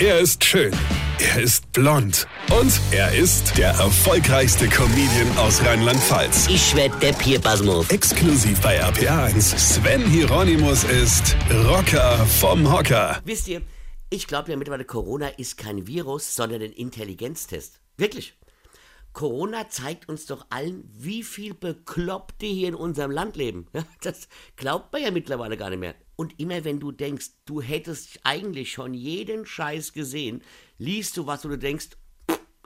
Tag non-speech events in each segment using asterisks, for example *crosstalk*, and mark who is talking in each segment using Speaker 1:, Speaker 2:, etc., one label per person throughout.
Speaker 1: Er ist schön. Er ist blond. Und er ist der erfolgreichste Comedian aus Rheinland-Pfalz.
Speaker 2: Ich werd der Pierpasmus.
Speaker 1: Exklusiv bei RPA1. Sven Hieronymus ist Rocker vom Hocker.
Speaker 2: Wisst ihr, ich glaube ja mittlerweile, Corona ist kein Virus, sondern ein Intelligenztest. Wirklich. Corona zeigt uns doch allen, wie viel Bekloppte hier in unserem Land leben. *laughs* Das glaubt man ja mittlerweile gar nicht mehr. Und immer wenn du denkst, du hättest eigentlich schon jeden Scheiß gesehen, liest du was und du denkst,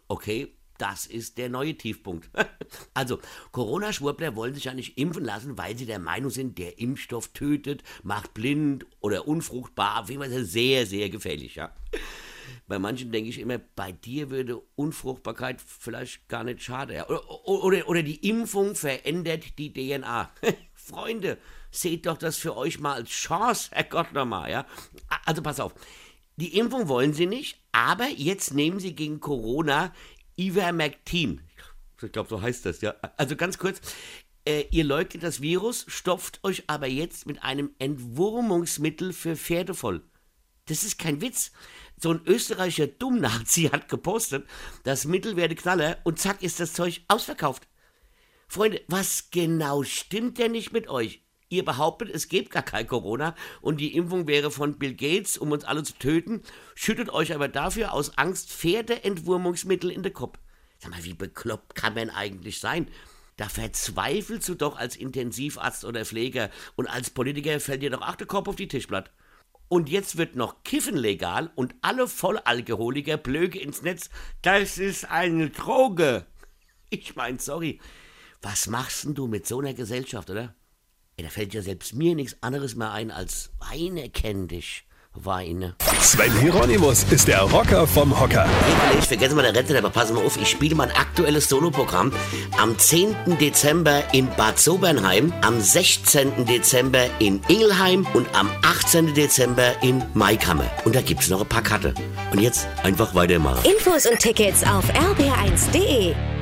Speaker 2: okay, das ist der neue Tiefpunkt. *laughs* also, Corona-Schwurbler wollen sich ja nicht impfen lassen, weil sie der Meinung sind, der Impfstoff tötet, macht blind oder unfruchtbar. Auf jeden Fall sehr, sehr gefährlich, ja. Bei manchen denke ich immer, bei dir würde Unfruchtbarkeit vielleicht gar nicht schaden. Ja. Oder, oder, oder die Impfung verändert die DNA. *laughs* Freunde, seht doch das für euch mal als Chance, Herrgott nochmal, ja. Also pass auf. Die Impfung wollen sie nicht, aber jetzt nehmen sie gegen Corona Ivermectin. Ich glaube, so heißt das, ja. Also ganz kurz, äh, ihr leugnet das Virus, stopft euch aber jetzt mit einem Entwurmungsmittel für Pferde voll. Das ist kein Witz. So ein österreichischer Dummnazi hat gepostet, das Mittel werde Knaller und zack ist das Zeug ausverkauft. Freunde, was genau stimmt denn nicht mit euch? Ihr behauptet, es gibt gar kein Corona und die Impfung wäre von Bill Gates, um uns alle zu töten, schüttet euch aber dafür aus Angst Pferdeentwurmungsmittel in den Kopf. Sag mal, wie bekloppt kann man eigentlich sein? Da verzweifelst du doch als Intensivarzt oder Pfleger und als Politiker fällt dir doch auch der Kopf auf die Tischplatte. Und jetzt wird noch Kiffen legal und alle Vollalkoholiker blöge ins Netz. Das ist eine Droge. *laughs* Ich mein, sorry. Was machst denn du mit so einer Gesellschaft, oder? Ja, da fällt ja selbst mir nichts anderes mehr ein als Weine kenn dich. Weine.
Speaker 1: Sven Hieronymus ist der Rocker vom Hocker.
Speaker 2: Ich vergesse mal der Rente, aber pass mal auf, ich spiele mein aktuelles Soloprogramm am 10. Dezember in Bad Sobernheim, am 16. Dezember in Ingelheim und am 18. Dezember in Maikammer. Und da gibt's noch ein paar Karte. Und jetzt einfach weitermachen.
Speaker 3: Infos und Tickets auf rb1.de.